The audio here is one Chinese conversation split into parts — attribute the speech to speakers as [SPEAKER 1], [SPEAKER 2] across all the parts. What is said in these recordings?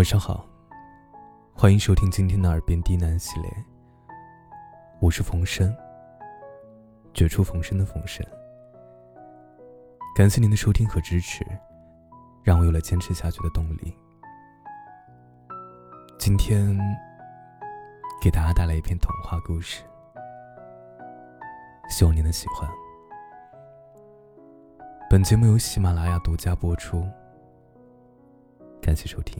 [SPEAKER 1] 晚上好，欢迎收听今天的耳边低喃系列。我是冯生，绝处逢生的冯生。感谢您的收听和支持，让我有了坚持下去的动力。今天给大家带来一篇童话故事，希望您能喜欢。本节目由喜马拉雅独家播出，感谢收听。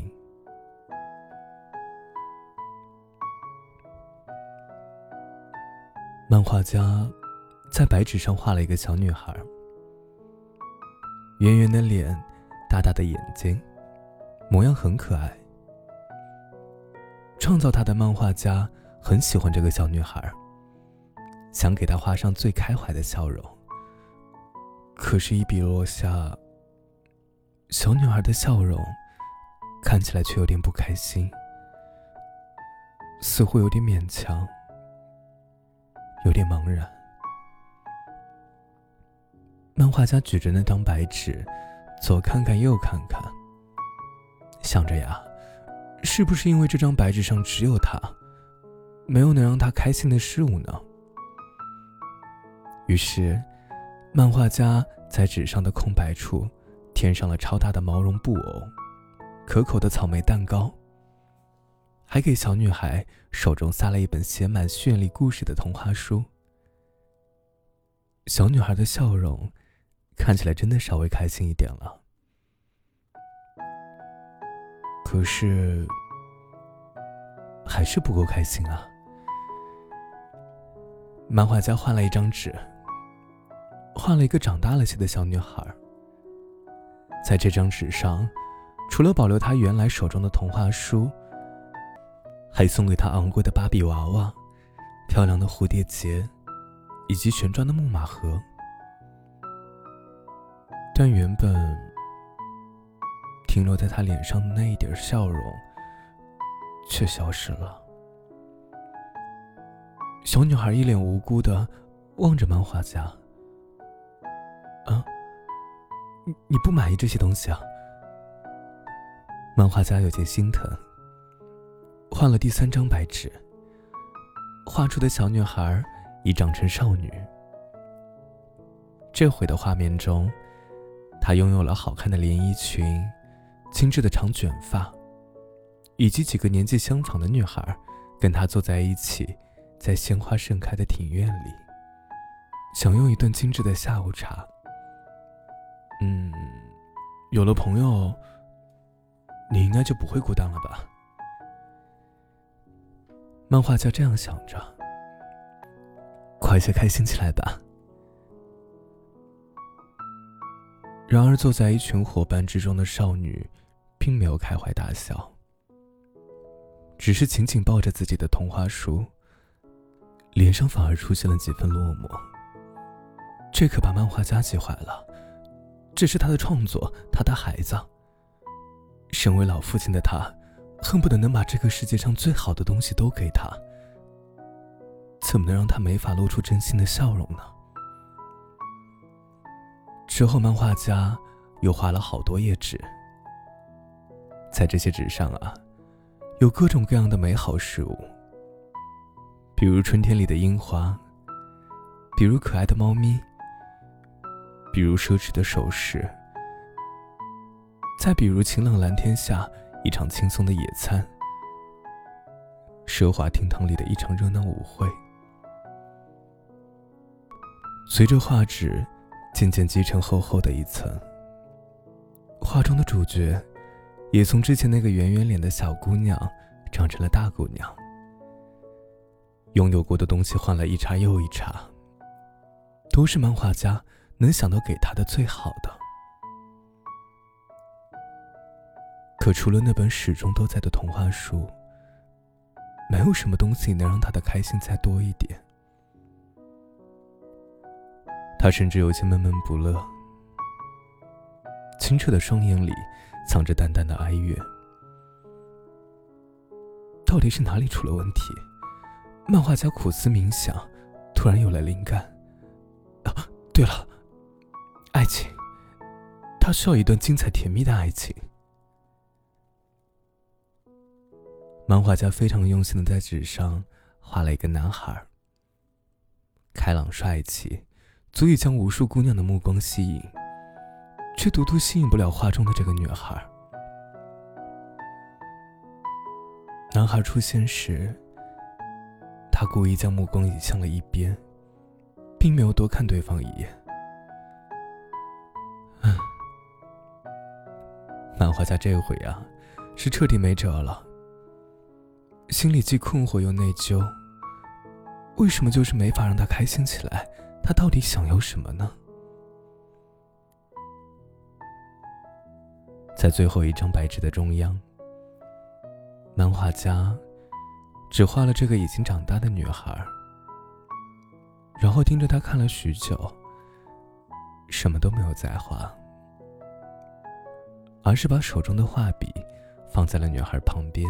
[SPEAKER 1] 漫画家在白纸上画了一个小女孩，圆圆的脸，大大的眼睛，模样很可爱。创造她的漫画家很喜欢这个小女孩，想给她画上最开怀的笑容。可是，一笔落下，小女孩的笑容看起来却有点不开心，似乎有点勉强。有点茫然。漫画家举着那张白纸，左看看右看看，想着呀，是不是因为这张白纸上只有他，没有能让他开心的事物呢？于是，漫画家在纸上的空白处填上了超大的毛绒布偶、可口的草莓蛋糕。还给小女孩手中塞了一本写满绚丽故事的童话书。小女孩的笑容看起来真的稍微开心一点了。可是，还是不够开心啊！漫画家换了一张纸，画了一个长大了些的小女孩。在这张纸上，除了保留她原来手中的童话书。还送给他昂贵的芭比娃娃、漂亮的蝴蝶结，以及旋转的木马盒。但原本停留在他脸上的那一点笑容，却消失了。小女孩一脸无辜的望着漫画家：“啊，你不满意这些东西啊？”漫画家有些心疼。换了第三张白纸，画出的小女孩已长成少女。这回的画面中，她拥有了好看的连衣裙、精致的长卷发，以及几个年纪相仿的女孩跟她坐在一起，在鲜花盛开的庭院里，享用一顿精致的下午茶。嗯，有了朋友，你应该就不会孤单了吧？漫画家这样想着：“快些开心起来吧。”然而，坐在一群伙伴之中的少女，并没有开怀大笑，只是紧紧抱着自己的童话书，脸上反而出现了几分落寞。这可把漫画家急坏了，这是他的创作，他的孩子。身为老父亲的他。恨不得能把这个世界上最好的东西都给他，怎么能让他没法露出真心的笑容呢？之后，漫画家又画了好多页纸，在这些纸上啊，有各种各样的美好事物，比如春天里的樱花，比如可爱的猫咪，比如奢侈的首饰，再比如晴朗蓝天下。一场轻松的野餐，奢华厅堂里的一场热闹舞会。随着画纸渐渐积成厚厚的一层，画中的主角也从之前那个圆圆脸的小姑娘长成了大姑娘。拥有过的东西换了一茬又一茬，都是漫画家能想到给她的最好的。可除了那本始终都在的童话书，没有什么东西能让他的开心再多一点。他甚至有些闷闷不乐，清澈的双眼里藏着淡淡的哀怨。到底是哪里出了问题？漫画家苦思冥想，突然有了灵感。啊，对了，爱情，他需要一段精彩甜蜜的爱情。漫画家非常用心的在纸上画了一个男孩，开朗帅气，足以将无数姑娘的目光吸引，却独独吸引不了画中的这个女孩。男孩出现时，他故意将目光移向了一边，并没有多看对方一眼。漫画家这回啊，是彻底没辙了，心里既困惑又内疚。为什么就是没法让他开心起来？他到底想要什么呢？在最后一张白纸的中央，漫画家只画了这个已经长大的女孩，然后盯着她看了许久，什么都没有再画。而是把手中的画笔放在了女孩旁边。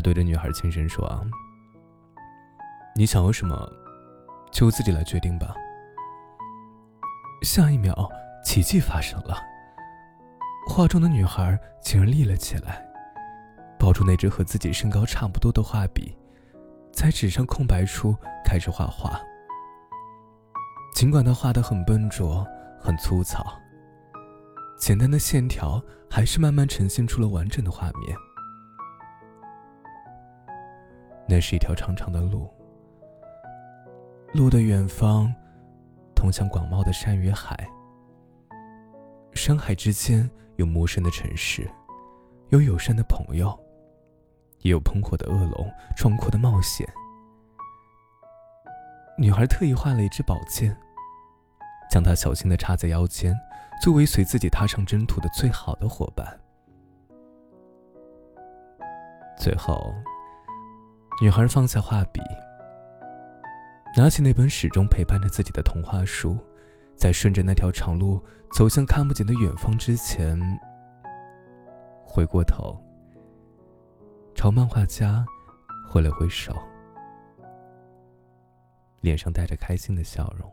[SPEAKER 1] 对着女孩轻声说：“，你想要什么，就自己来决定吧。”下一秒，奇迹发生了，画中的女孩竟然立了起来，抱住那只和自己身高差不多的画笔，在纸上空白处开始画画。尽管她画的很笨拙，很粗糙。简单的线条还是慢慢呈现出了完整的画面。那是一条长长的路，路的远方通向广袤的山与海。山海之间有陌生的城市，有友善的朋友，也有喷火的恶龙、壮阔的冒险。女孩特意换了一支宝剑，将它小心的插在腰间。作为随自己踏上征途的最好的伙伴。最后，女孩放下画笔，拿起那本始终陪伴着自己的童话书，在顺着那条长路走向看不见的远方之前，回过头，朝漫画家挥了挥手，脸上带着开心的笑容。